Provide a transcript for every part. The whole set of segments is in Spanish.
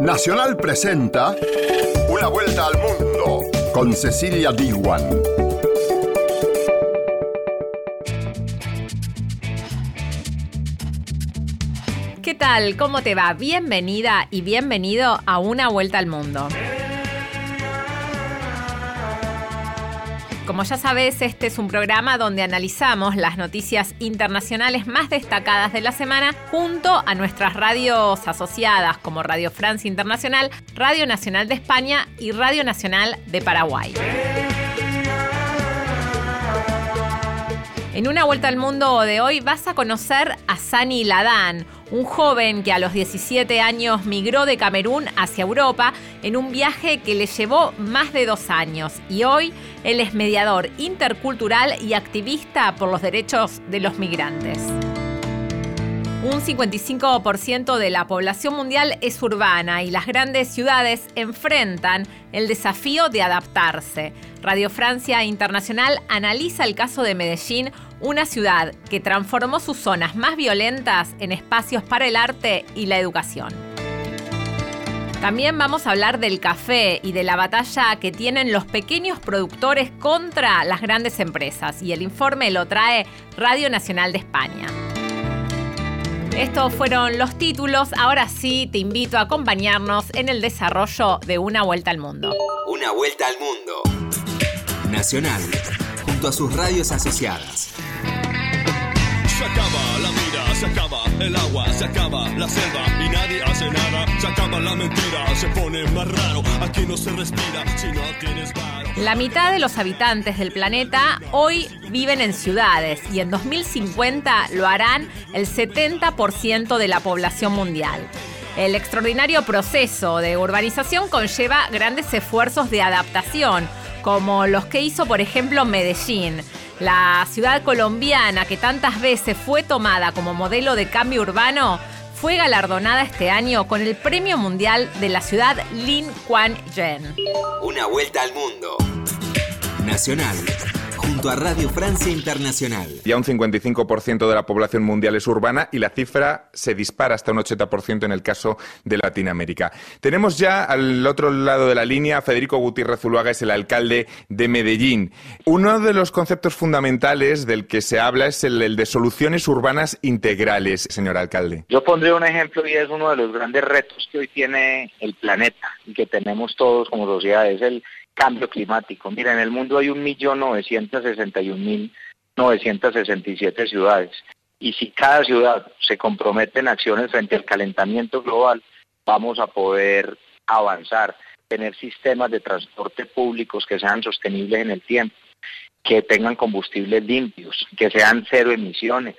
Nacional presenta Una vuelta al mundo con Cecilia Diwan. ¿Qué tal? ¿Cómo te va? Bienvenida y bienvenido a Una vuelta al mundo. Como ya sabes, este es un programa donde analizamos las noticias internacionales más destacadas de la semana junto a nuestras radios asociadas como Radio Francia Internacional, Radio Nacional de España y Radio Nacional de Paraguay. En una vuelta al mundo de hoy vas a conocer a Sani Ladán, un joven que a los 17 años migró de Camerún hacia Europa en un viaje que le llevó más de dos años y hoy él es mediador intercultural y activista por los derechos de los migrantes. Un 55% de la población mundial es urbana y las grandes ciudades enfrentan el desafío de adaptarse. Radio Francia Internacional analiza el caso de Medellín, una ciudad que transformó sus zonas más violentas en espacios para el arte y la educación. También vamos a hablar del café y de la batalla que tienen los pequeños productores contra las grandes empresas y el informe lo trae Radio Nacional de España. Estos fueron los títulos. Ahora sí, te invito a acompañarnos en el desarrollo de Una Vuelta al Mundo. Una Vuelta al Mundo. Nacional, junto a sus radios asociadas. Se acaba la vida, se acaba el agua, se acaba la selva y nadie hace nada. Se acaba la mentira, se pone más raro. Aquí no se respira si no tienes varo. La mitad de los habitantes del planeta hoy viven en ciudades y en 2050 lo harán el 70% de la población mundial. El extraordinario proceso de urbanización conlleva grandes esfuerzos de adaptación, como los que hizo, por ejemplo, Medellín, la ciudad colombiana que tantas veces fue tomada como modelo de cambio urbano. Fue galardonada este año con el Premio Mundial de la ciudad Lin Kuan Yen. Una vuelta al mundo. Nacional, junto a Radio Francia Internacional. Ya un 55% de la población mundial es urbana y la cifra se dispara hasta un 80% en el caso de Latinoamérica. Tenemos ya al otro lado de la línea a Federico Gutiérrez Zuluaga, es el alcalde de Medellín. Uno de los conceptos fundamentales del que se habla es el, el de soluciones urbanas integrales, señor alcalde. Yo pondré un ejemplo y es uno de los grandes retos que hoy tiene el planeta y que tenemos todos como sociedad, es el cambio climático. Mira, en el mundo hay 1.961.967 ciudades y si cada ciudad se compromete en acciones frente al calentamiento global, vamos a poder avanzar, tener sistemas de transporte públicos que sean sostenibles en el tiempo, que tengan combustibles limpios, que sean cero emisiones,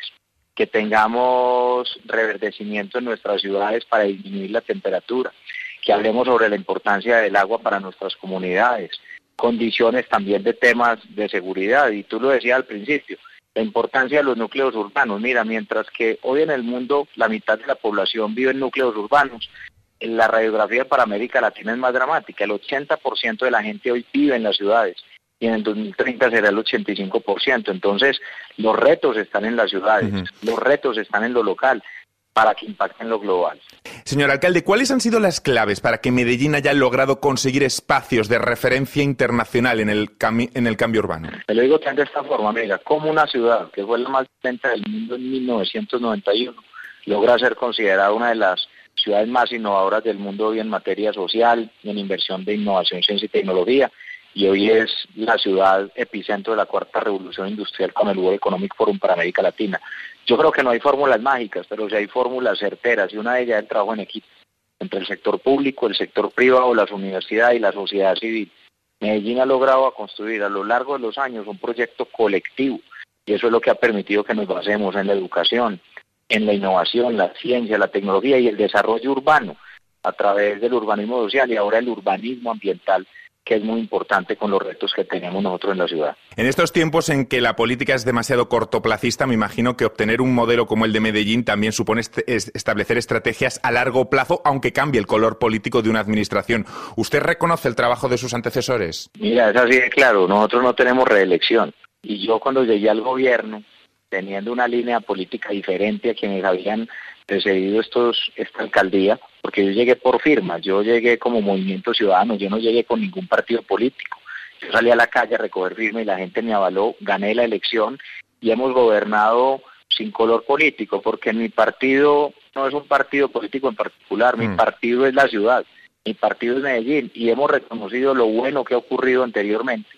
que tengamos reverdecimiento en nuestras ciudades para disminuir la temperatura, que hablemos sobre la importancia del agua para nuestras comunidades, condiciones también de temas de seguridad, y tú lo decías al principio, la importancia de los núcleos urbanos. Mira, mientras que hoy en el mundo la mitad de la población vive en núcleos urbanos, en la radiografía para América Latina es más dramática, el 80% de la gente hoy vive en las ciudades y en el 2030 será el 85%. Entonces, los retos están en las ciudades, los retos están en lo local para que impacten lo global. Señor alcalde, ¿cuáles han sido las claves para que Medellín haya logrado conseguir espacios de referencia internacional en el, cami- en el cambio urbano? Te lo digo de esta forma, mira, como una ciudad que fue la más lenta del mundo en 1991 logra ser considerada una de las ciudades más innovadoras del mundo hoy en materia social en inversión de innovación, ciencia y tecnología, y hoy es la ciudad epicentro de la cuarta revolución industrial con el World Economic Forum para América Latina. Yo creo que no hay fórmulas mágicas, pero sí hay fórmulas certeras, y una de ellas es el trabajo en equipo entre el sector público, el sector privado, las universidades y la sociedad civil. Medellín ha logrado construir a lo largo de los años un proyecto colectivo y eso es lo que ha permitido que nos basemos en la educación, en la innovación, la ciencia, la tecnología y el desarrollo urbano a través del urbanismo social y ahora el urbanismo ambiental que es muy importante con los retos que tenemos nosotros en la ciudad. En estos tiempos en que la política es demasiado cortoplacista, me imagino que obtener un modelo como el de Medellín también supone est es establecer estrategias a largo plazo, aunque cambie el color político de una administración. ¿Usted reconoce el trabajo de sus antecesores? Mira, es así de claro, nosotros no tenemos reelección. Y yo cuando llegué al gobierno, teniendo una línea política diferente a quienes habían precedido estos, esta alcaldía, porque yo llegué por firmas, yo llegué como movimiento ciudadano, yo no llegué con ningún partido político. Yo salí a la calle a recoger firmas y la gente me avaló, gané la elección y hemos gobernado sin color político, porque mi partido no es un partido político en particular, mi Mm. partido es la ciudad, mi partido es Medellín y hemos reconocido lo bueno que ha ocurrido anteriormente,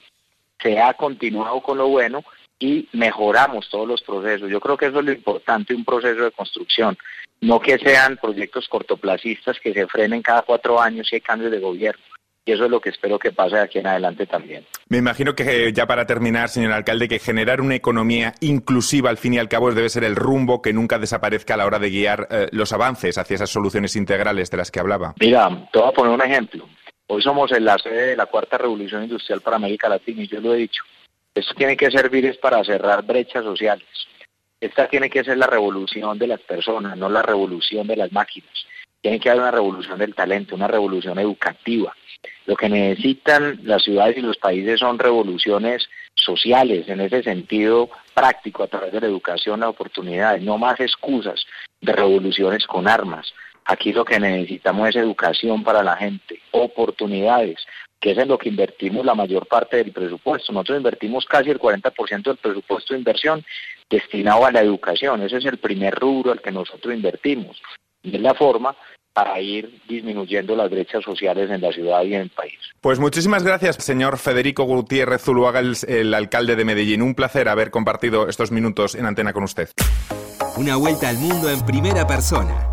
se ha continuado con lo bueno y mejoramos todos los procesos. Yo creo que eso es lo importante, un proceso de construcción, no que sean proyectos cortoplacistas que se frenen cada cuatro años y hay cambios de gobierno. Y eso es lo que espero que pase de aquí en adelante también. Me imagino que eh, ya para terminar, señor alcalde, que generar una economía inclusiva al fin y al cabo debe ser el rumbo que nunca desaparezca a la hora de guiar eh, los avances hacia esas soluciones integrales de las que hablaba. Mira, te voy a poner un ejemplo. Hoy somos en la sede de la cuarta revolución industrial para América Latina y yo lo he dicho. Esto tiene que servir es para cerrar brechas sociales. Esta tiene que ser la revolución de las personas, no la revolución de las máquinas. Tiene que haber una revolución del talento, una revolución educativa. Lo que necesitan las ciudades y los países son revoluciones sociales, en ese sentido práctico, a través de la educación, las oportunidades, no más excusas de revoluciones con armas. Aquí lo que necesitamos es educación para la gente, oportunidades, que es en lo que invertimos la mayor parte del presupuesto. Nosotros invertimos casi el 40% del presupuesto de inversión destinado a la educación. Ese es el primer rubro al que nosotros invertimos. Y es la forma para ir disminuyendo las brechas sociales en la ciudad y en el país. Pues muchísimas gracias, señor Federico Gutiérrez Zuluaga, el, el alcalde de Medellín. Un placer haber compartido estos minutos en antena con usted. Una vuelta al mundo en primera persona.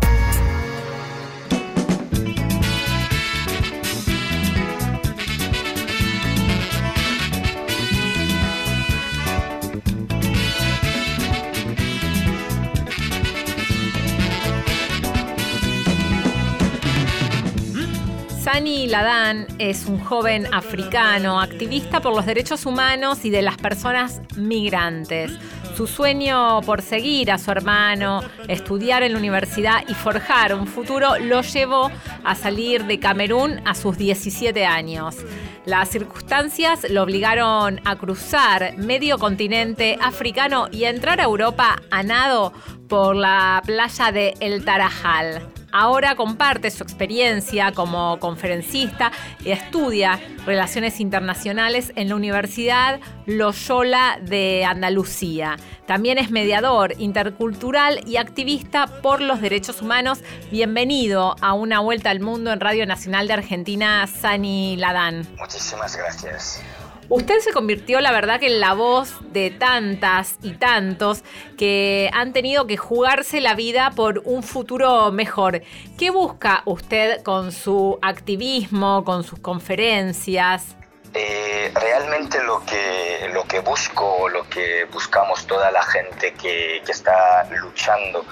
Sani Ladan es un joven africano, activista por los derechos humanos y de las personas migrantes. Su sueño por seguir a su hermano, estudiar en la universidad y forjar un futuro lo llevó a salir de Camerún a sus 17 años. Las circunstancias lo obligaron a cruzar medio continente africano y a entrar a Europa a nado por la playa de El Tarajal. Ahora comparte su experiencia como conferencista y estudia relaciones internacionales en la Universidad Loyola de Andalucía. También es mediador intercultural y activista por los derechos humanos. Bienvenido a una vuelta al mundo en Radio Nacional de Argentina, Sani Ladán. Muchísimas gracias. Usted se convirtió, la verdad, que en la voz de tantas y tantos que han tenido que jugarse la vida por un futuro mejor. ¿Qué busca usted con su activismo, con sus conferencias? Eh, realmente lo que, lo que busco, lo que buscamos toda la gente que, que está luchando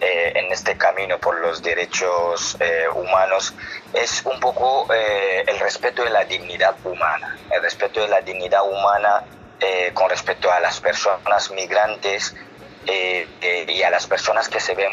eh, en este camino por los derechos eh, humanos es un poco eh, el respeto de la dignidad humana, el respeto de la dignidad humana eh, con respecto a las personas migrantes y a las personas que se ven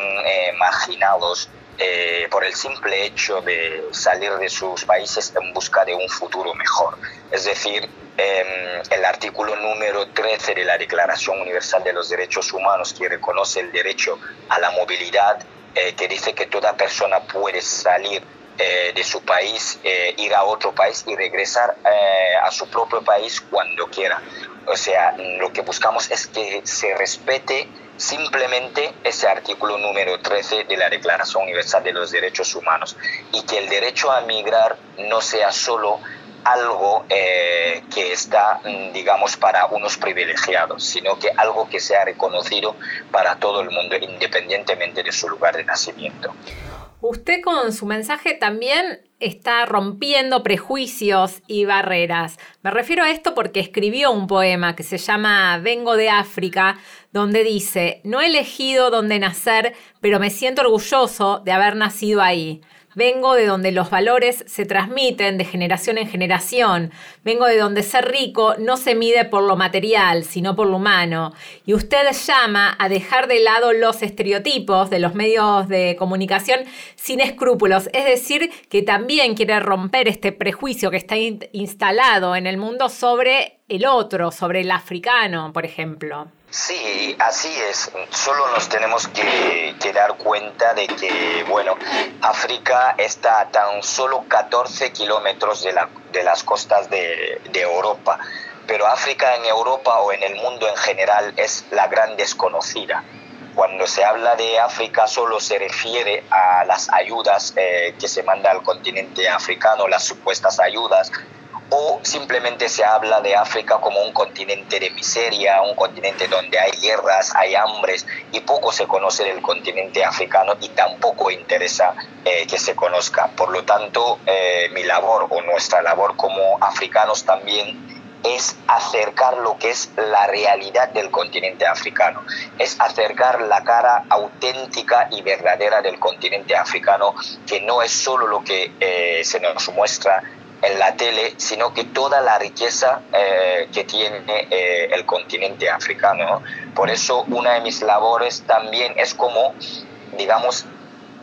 marginados eh, por el simple hecho de salir de sus países en busca de un futuro mejor. Es decir, eh, el artículo número 13 de la Declaración Universal de los Derechos Humanos que reconoce el derecho a la movilidad, eh, que dice que toda persona puede salir eh, de su país, eh, ir a otro país y regresar eh, a su propio país cuando quiera. O sea, lo que buscamos es que se respete simplemente ese artículo número 13 de la Declaración Universal de los Derechos Humanos y que el derecho a migrar no sea solo algo eh, que está, mm, digamos, para unos privilegiados, sino que algo que sea reconocido para todo el mundo, independientemente de su lugar de nacimiento. Usted con su mensaje también está rompiendo prejuicios y barreras. Me refiero a esto porque escribió un poema que se llama Vengo de África, donde dice, no he elegido dónde nacer, pero me siento orgulloso de haber nacido ahí. Vengo de donde los valores se transmiten de generación en generación. Vengo de donde ser rico no se mide por lo material, sino por lo humano. Y usted llama a dejar de lado los estereotipos de los medios de comunicación sin escrúpulos. Es decir, que también quiere romper este prejuicio que está in- instalado en el mundo sobre el otro, sobre el africano, por ejemplo. Sí, así es. Solo nos tenemos que, dar cuenta de que, bueno, África está a tan solo 14 kilómetros de, la, de las costas de, Europa, pero África en Europa o en el mundo en general es la gran desconocida. Cuando se habla de África solo se refiere a las ayudas eh, que se manda al continente africano, las supuestas ayudas, o simplemente se habla de África como un continente de miseria, un continente donde hay guerras, hay hambres y poco se conoce del continente africano y tampoco interesa eh, que se conozca. Por lo tanto, eh, mi labor o nuestra labor como africanos también es acercar lo que es la realidad del continente africano, es acercar la cara auténtica y verdadera del continente africano, que no es solo lo que eh, se nos muestra en la tele, sino que toda la riqueza eh, que tiene eh, el continente africano. Por eso una de mis labores también es como, digamos,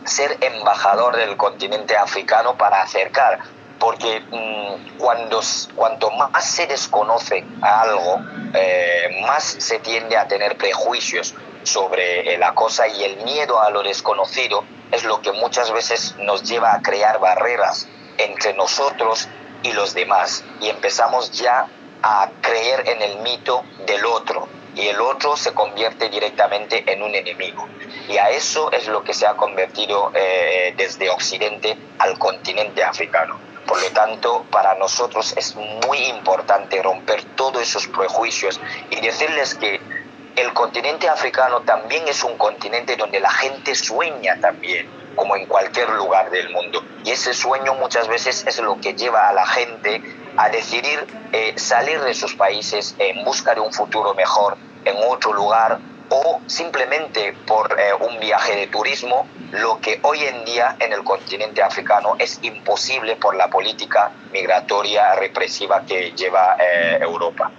ser embajador del continente africano para acercar, porque mm, cuando, cuanto más se desconoce algo, eh, más se tiende a tener prejuicios sobre la cosa y el miedo a lo desconocido es lo que muchas veces nos lleva a crear barreras entre nosotros y los demás y empezamos ya a creer en el mito del otro y el otro se convierte directamente en un enemigo. Y a eso es lo que se ha convertido eh, desde Occidente al continente africano. Por lo tanto, para nosotros es muy importante romper todos esos prejuicios y decirles que el continente africano también es un continente donde la gente sueña también como en cualquier lugar del mundo. Y ese sueño muchas veces es lo que lleva a la gente a decidir eh, salir de sus países en busca de un futuro mejor en otro lugar o simplemente por eh, un viaje de turismo, lo que hoy en día en el continente africano es imposible por la política migratoria represiva que lleva eh, Europa.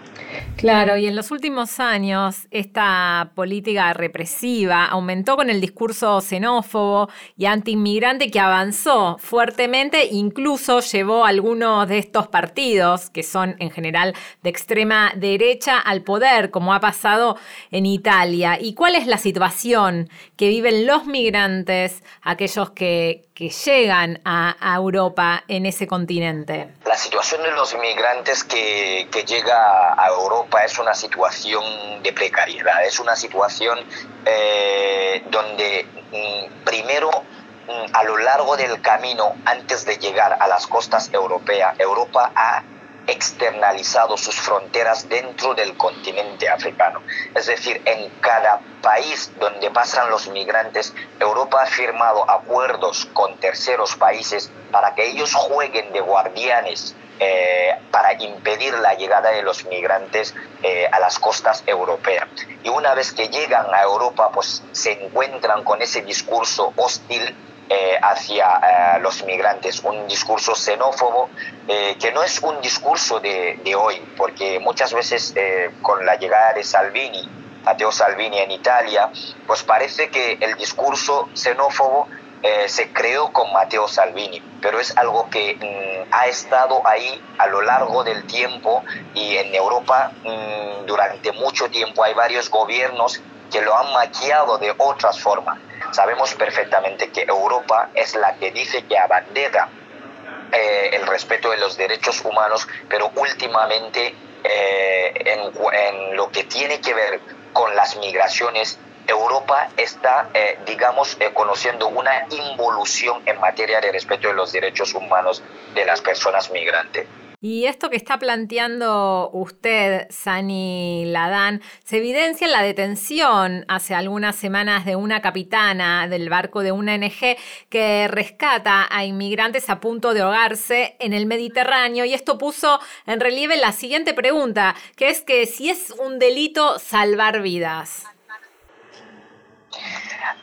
Claro, y en los últimos años esta política represiva aumentó con el discurso xenófobo y antiinmigrante que avanzó fuertemente, incluso llevó a algunos de estos partidos, que son en general de extrema derecha, al poder, como ha pasado en Italia. ¿Y cuál es la situación que viven los migrantes, aquellos que, llegan a, Europa en ese continente? La situación de los inmigrantes que, que llega a Europa es una situación de precariedad, es una situación eh, donde mm, primero mm, a lo largo del camino antes de llegar a las costas europeas, Europa ha externalizado sus fronteras dentro del continente africano. Es decir, en cada país donde pasan los migrantes, Europa ha firmado acuerdos con terceros países para que ellos jueguen de guardianes eh, para impedir la llegada de los migrantes eh, a las costas europeas. Y una vez que llegan a Europa, pues se encuentran con ese discurso hostil eh, hacia los migrantes, un discurso xenófobo que no es un discurso de, hoy, porque muchas veces con la llegada de Salvini, Matteo Salvini en Italia, pues parece que el discurso xenófobo eh, se creó con Matteo Salvini, pero es algo que mm, ha estado ahí a lo largo del tiempo y en Europa mm, durante mucho tiempo hay varios gobiernos que lo han maquillado de otras formas. Sabemos perfectamente que Europa es la que dice que abandera eh, el respeto de los derechos humanos, pero últimamente eh, en lo que tiene que ver con las migraciones Europa está, eh, digamos, eh, conociendo una involución en materia de respeto de los derechos humanos de las personas migrantes. Y esto que está planteando usted, Sani Ladán, se evidencia en la detención hace algunas semanas de una capitana del barco de una ONG que rescata a inmigrantes a punto de ahogarse en el Mediterráneo. Y esto puso en relieve la siguiente pregunta, que es que si es un delito salvar vidas.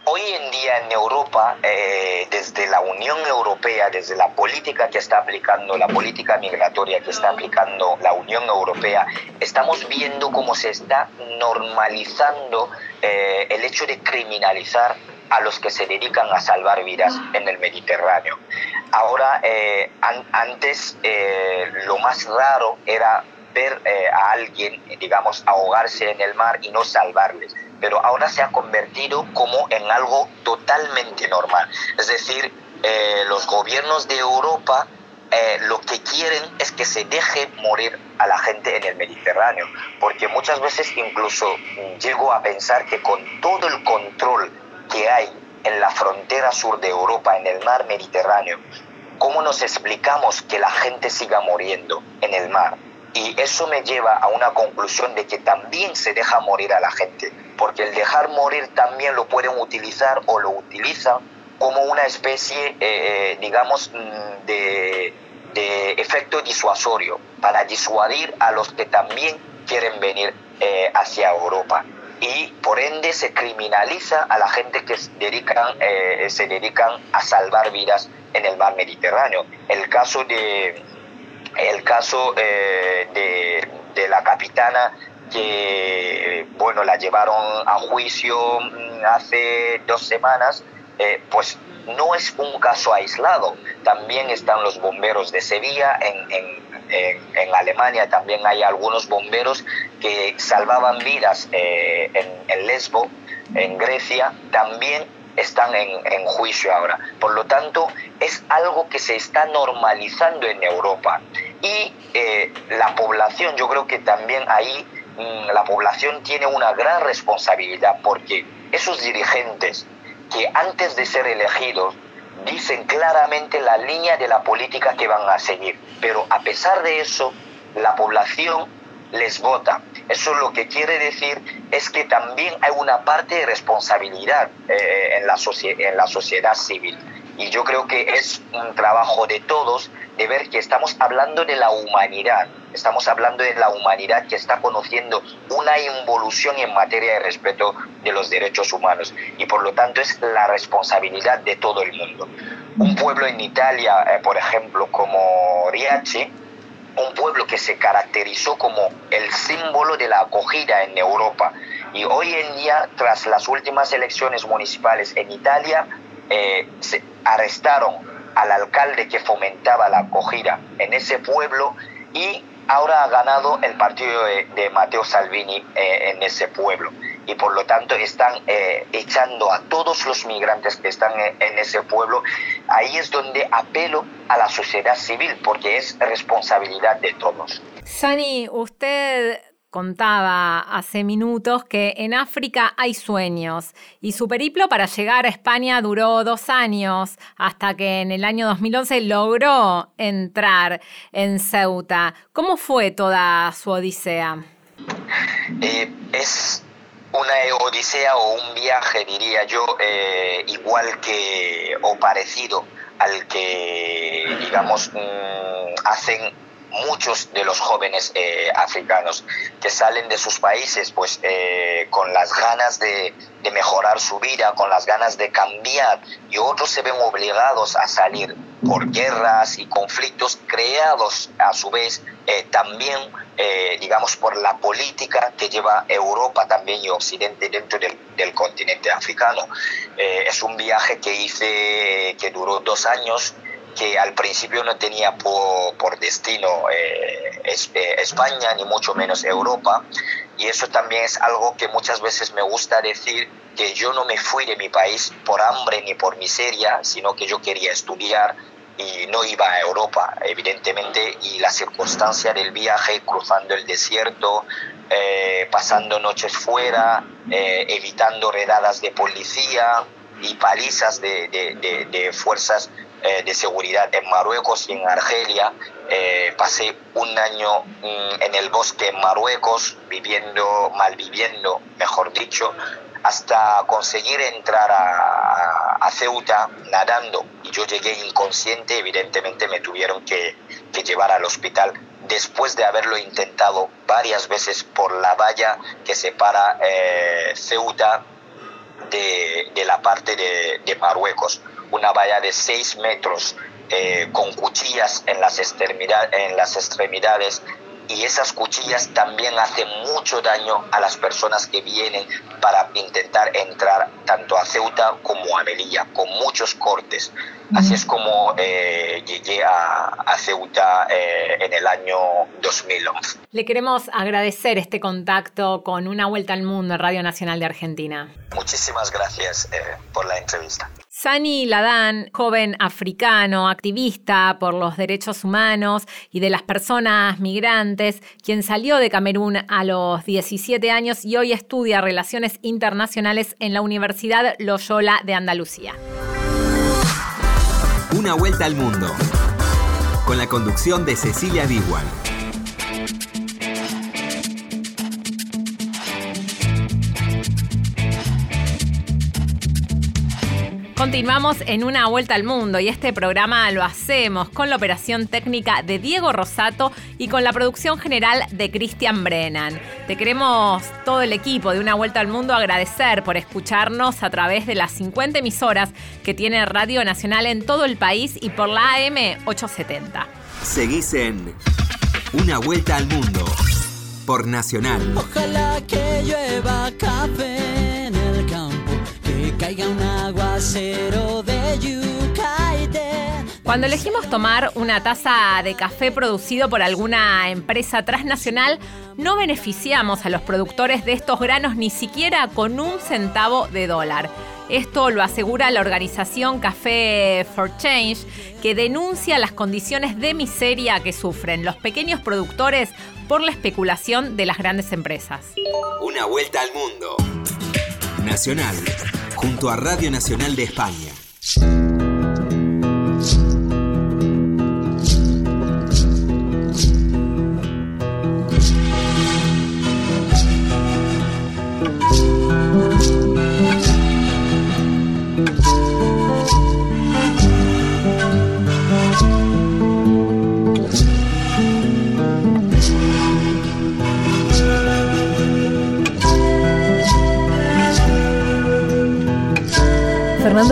Hoy en día en Europa, eh, desde la Unión Europea, desde la política que está aplicando, la política migratoria que está aplicando la Unión Europea, estamos viendo cómo se está normalizando eh, el hecho de criminalizar a los que se dedican a salvar vidas en el Mediterráneo. Ahora, eh, antes lo más raro era ver eh, a alguien, digamos, ahogarse en el mar y no salvarles. Pero ahora se ha convertido como en algo totalmente normal. Es decir, eh, los gobiernos de Europa eh, lo que quieren es que se deje morir a la gente en el Mediterráneo, porque muchas veces incluso llego a pensar que con todo el control que hay en la frontera sur de Europa, en el mar Mediterráneo, ¿cómo nos explicamos que la gente siga muriendo en el mar? Y eso me lleva a una conclusión de que también se deja morir a la gente, porque el dejar morir también lo pueden utilizar o lo utilizan como una especie, eh, eh, digamos, mm, de, efecto disuasorio, para disuadir a los que también quieren venir eh, hacia Europa. Y por ende se criminaliza a la gente que se dedican, se dedican a salvar vidas en el mar Mediterráneo. El caso de, el caso, de, de la capitana que bueno la llevaron a juicio mm, hace dos semanas eh, pues no es un caso aislado. También están los bomberos de Sevilla, en, en, Alemania también hay algunos bomberos que salvaban vidas eh, en, Lesbo, en Grecia, también están en, juicio ahora. Por lo tanto, es algo que se está normalizando en Europa. Y eh, la población, yo creo que también ahí mm, la población tiene una gran responsabilidad porque esos dirigentes que antes de ser elegidos dicen claramente la línea de la política que van a seguir. Pero a pesar de eso, la población les vota. Eso lo que quiere decir es que también hay una parte de responsabilidad eh, en, la en la sociedad civil. Y yo creo que es un trabajo de todos de ver que estamos hablando de la humanidad, estamos hablando de la humanidad que está conociendo una involución en materia de respeto de los derechos humanos y por lo tanto es la responsabilidad de todo el mundo. Un pueblo en Italia, eh, por ejemplo, como Riachi, un pueblo que se caracterizó como el símbolo de la acogida en Europa. Y hoy en día, tras las últimas elecciones municipales en Italia, eh, se arrestaron al alcalde que fomentaba la acogida en ese pueblo y ahora ha ganado el partido de, Matteo Salvini eh, en ese pueblo y por lo tanto están eh, echando a todos los migrantes que están en, ese pueblo. Ahí es donde apelo a la sociedad civil porque es responsabilidad de todos. Sani, usted contaba hace minutos que en África hay sueños y su periplo para llegar a España duró dos años hasta que en el año 2011 logró entrar en Ceuta. ¿Cómo fue toda su odisea? Eh, es una odisea o un viaje, diría yo, eh, igual que o parecido al que, digamos, mm, hacen muchos de los jóvenes eh, africanos que salen de sus países pues eh, con las ganas de, mejorar su vida, con las ganas de cambiar y otros se ven obligados a salir por guerras y conflictos creados a su vez eh, también digamos por la política que lleva Europa también y Occidente dentro del, del continente africano. es un viaje que hice que duró dos años que al principio no tenía por, destino eh, eh, España, ni mucho menos Europa. Y eso también es algo que muchas veces me gusta decir, que yo no me fui de mi país por hambre ni por miseria, sino que yo quería estudiar y no iba a Europa, evidentemente, y la circunstancia del viaje, cruzando el desierto, eh, pasando noches fuera, evitando redadas de policía y palizas de, de, de fuerzas eh, de seguridad en Marruecos y en Argelia. Eh, pasé un año mm, en el bosque en Marruecos, viviendo, malviviendo, mejor dicho, hasta conseguir entrar a, Ceuta nadando. Y yo llegué inconsciente, evidentemente me tuvieron que, llevar al hospital después de haberlo intentado varias veces por la valla que separa eh, Ceuta de, la parte de Marruecos una valla de 6 metros eh, con cuchillas en las, extremidades, en las extremidades y esas cuchillas también hacen mucho daño a las personas que vienen para intentar entrar tanto a Ceuta como a Melilla, con muchos cortes. Así es como eh, llegué a, Ceuta eh, en el año 2011. Le queremos agradecer este contacto con Una Vuelta al Mundo en Radio Nacional de Argentina. Muchísimas gracias eh, por la entrevista. Sani Ladan, joven africano, activista por los derechos humanos y de las personas migrantes, quien salió de Camerún a los 17 años y hoy estudia relaciones internacionales en la Universidad Loyola de Andalucía. Una vuelta al mundo. Con la conducción de Cecilia Digual. Continuamos en una vuelta al mundo y este programa lo hacemos con la operación técnica de Diego Rosato y con la producción general de Christian Brennan. Te queremos todo el equipo de una vuelta al mundo agradecer por escucharnos a través de las 50 emisoras que tiene Radio Nacional en todo el país y por la AM 870. Seguís en Una vuelta al mundo por Nacional. Ojalá que llueva café caiga un aguacero de yucaite. Cuando elegimos tomar una taza de café producido por alguna empresa transnacional, no beneficiamos a los productores de estos granos ni siquiera con un centavo de dólar. Esto lo asegura la organización Café for Change, que denuncia las condiciones de miseria que sufren los pequeños productores por la especulación de las grandes empresas. Una vuelta al mundo. Nacional, junto a Radio Nacional de España.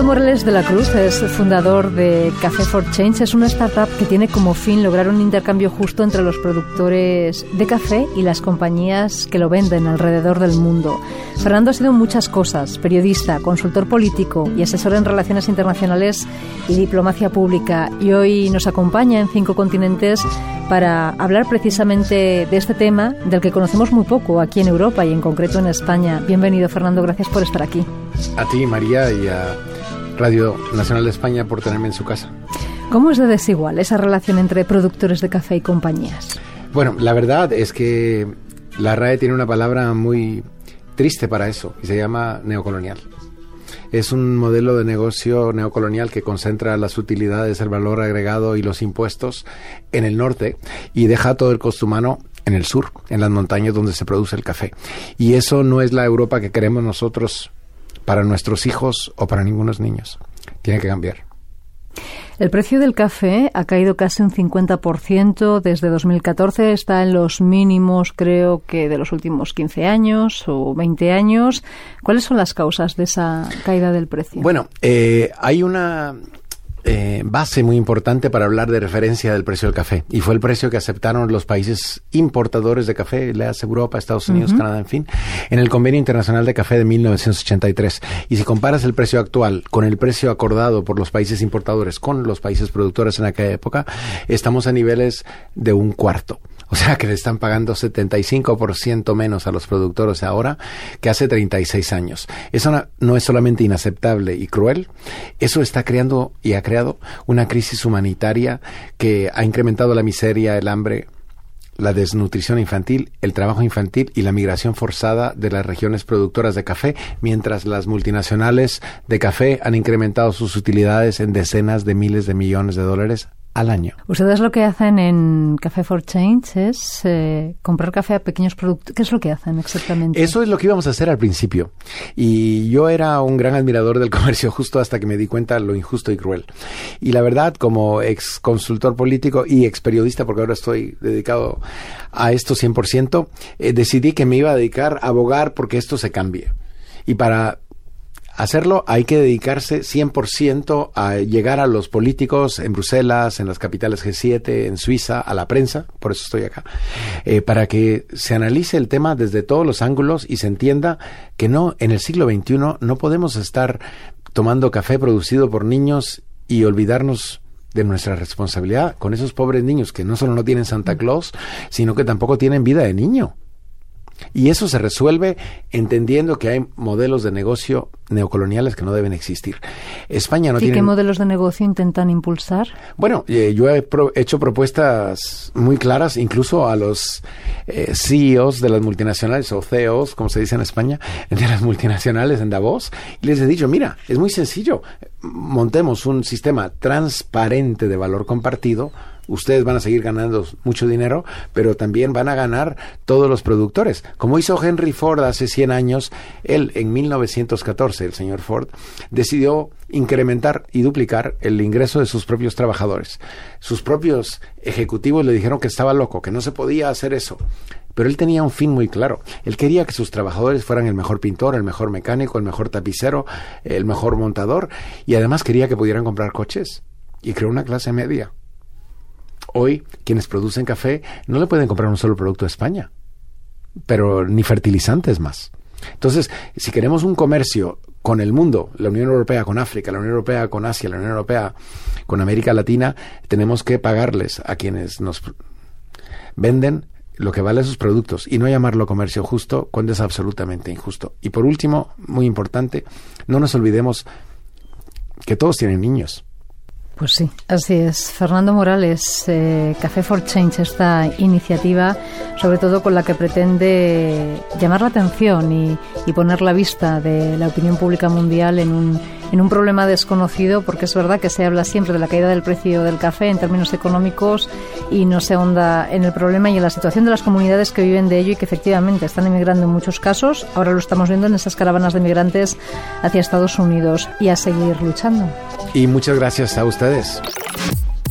Morales de la Cruz es fundador de Café for Change. Es una startup que tiene como fin lograr un intercambio justo entre los productores de café y las compañías que lo venden alrededor del mundo. Fernando ha sido muchas cosas, periodista, consultor político y asesor en relaciones internacionales y diplomacia pública. Y hoy nos acompaña en cinco continentes para hablar precisamente de este tema del que conocemos muy poco aquí en Europa y en concreto en España. Bienvenido Fernando, gracias por estar aquí. A ti María y a Radio Nacional de España por tenerme en su casa. ¿Cómo es de desigual esa relación entre productores de café y compañías? Bueno, la verdad es que la RAE tiene una palabra muy triste para eso y se llama neocolonial. Es un modelo de negocio neocolonial que concentra las utilidades, el valor agregado y los impuestos en el norte y deja todo el costo humano en el sur, en las montañas donde se produce el café. Y eso no es la Europa que queremos nosotros para nuestros hijos o para ningunos niños. Tiene que cambiar. El precio del café ha caído casi un 50% desde 2014. Está en los mínimos, creo que, de los últimos 15 años o 20 años. ¿Cuáles son las causas de esa caída del precio? Bueno, eh, hay una eh, base muy importante para hablar de referencia del precio del café y fue el precio que aceptaron los países importadores de café, leas Europa, Estados Unidos, Canadá, en fin, en el Convenio Internacional de Café de 1983. Y si comparas el precio actual con el precio acordado por los países importadores con los países productores en aquella época, estamos a niveles de un cuarto. O sea que le están pagando 75% menos a los productores ahora que hace 36 años. Eso no, es solamente inaceptable y cruel, eso está creando y ha creado una crisis humanitaria que ha incrementado la miseria, el hambre, la desnutrición infantil, el trabajo infantil y la migración forzada de las regiones productoras de café, mientras las multinacionales de café han incrementado sus utilidades en decenas de miles de millones de dólares al año. Ustedes lo que hacen en Café for Change es eh, comprar café a pequeños productos. ¿Qué es lo que hacen exactamente? Eso es lo que íbamos a hacer al principio. Y yo era un gran admirador del comercio justo hasta que me di cuenta lo injusto y cruel. Y la verdad, como ex consultor político y ex periodista, porque ahora estoy dedicado a esto 100%, eh, decidí que me iba a dedicar a abogar porque esto se cambie. Y para hacerlo hay que dedicarse 100% a llegar a los políticos en Bruselas, en las capitales G7, en Suiza, a la prensa, por eso estoy acá, eh, para que se analice el tema desde todos los ángulos y se entienda que no, en el siglo XXI no podemos estar tomando café producido por niños y olvidarnos de nuestra responsabilidad con esos pobres niños que no solo no tienen Santa Claus, sino que tampoco tienen vida de niño. Y eso se resuelve entendiendo que hay modelos de negocio neocoloniales que no deben existir. España no ¿Y tiene... qué modelos de negocio intentan impulsar? Bueno, eh, yo he pro- hecho propuestas muy claras, incluso a los eh, CEOs de las multinacionales, o CEOs, como se dice en España, de las multinacionales en Davos, y les he dicho, mira, es muy sencillo, montemos un sistema transparente de valor compartido, ustedes van a seguir ganando mucho dinero, pero también van a ganar todos los productores. Como hizo Henry Ford hace 100 años, él en 1914, el señor Ford, decidió incrementar y duplicar el ingreso de sus propios trabajadores. Sus propios ejecutivos le dijeron que estaba loco, que no se podía hacer eso. Pero él tenía un fin muy claro. Él quería que sus trabajadores fueran el mejor pintor, el mejor mecánico, el mejor tapicero, el mejor montador, y además quería que pudieran comprar coches. Y creó una clase media. Hoy, quienes producen café no le pueden comprar un solo producto a España, pero ni fertilizantes más. Entonces, si queremos un comercio con el mundo, la Unión Europea con África, la Unión Europea con Asia, la Unión Europea con América Latina, tenemos que pagarles a quienes nos venden lo que vale sus productos y no llamarlo comercio justo cuando es absolutamente injusto. Y por último, muy importante, no nos olvidemos que todos tienen niños. Pues sí, así es. Fernando Morales, eh, Café for Change, esta iniciativa, sobre todo con la que pretende llamar la atención y, y poner la vista de la opinión pública mundial en un, en un problema desconocido, porque es verdad que se habla siempre de la caída del precio del café en términos económicos y no se ahonda en el problema y en la situación de las comunidades que viven de ello y que efectivamente están emigrando en muchos casos. Ahora lo estamos viendo en esas caravanas de migrantes hacia Estados Unidos y a seguir luchando. Y muchas gracias a ustedes.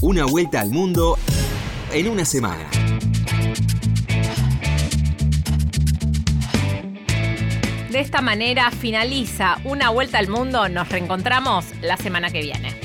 Una vuelta al mundo en una semana. De esta manera finaliza una vuelta al mundo. Nos reencontramos la semana que viene.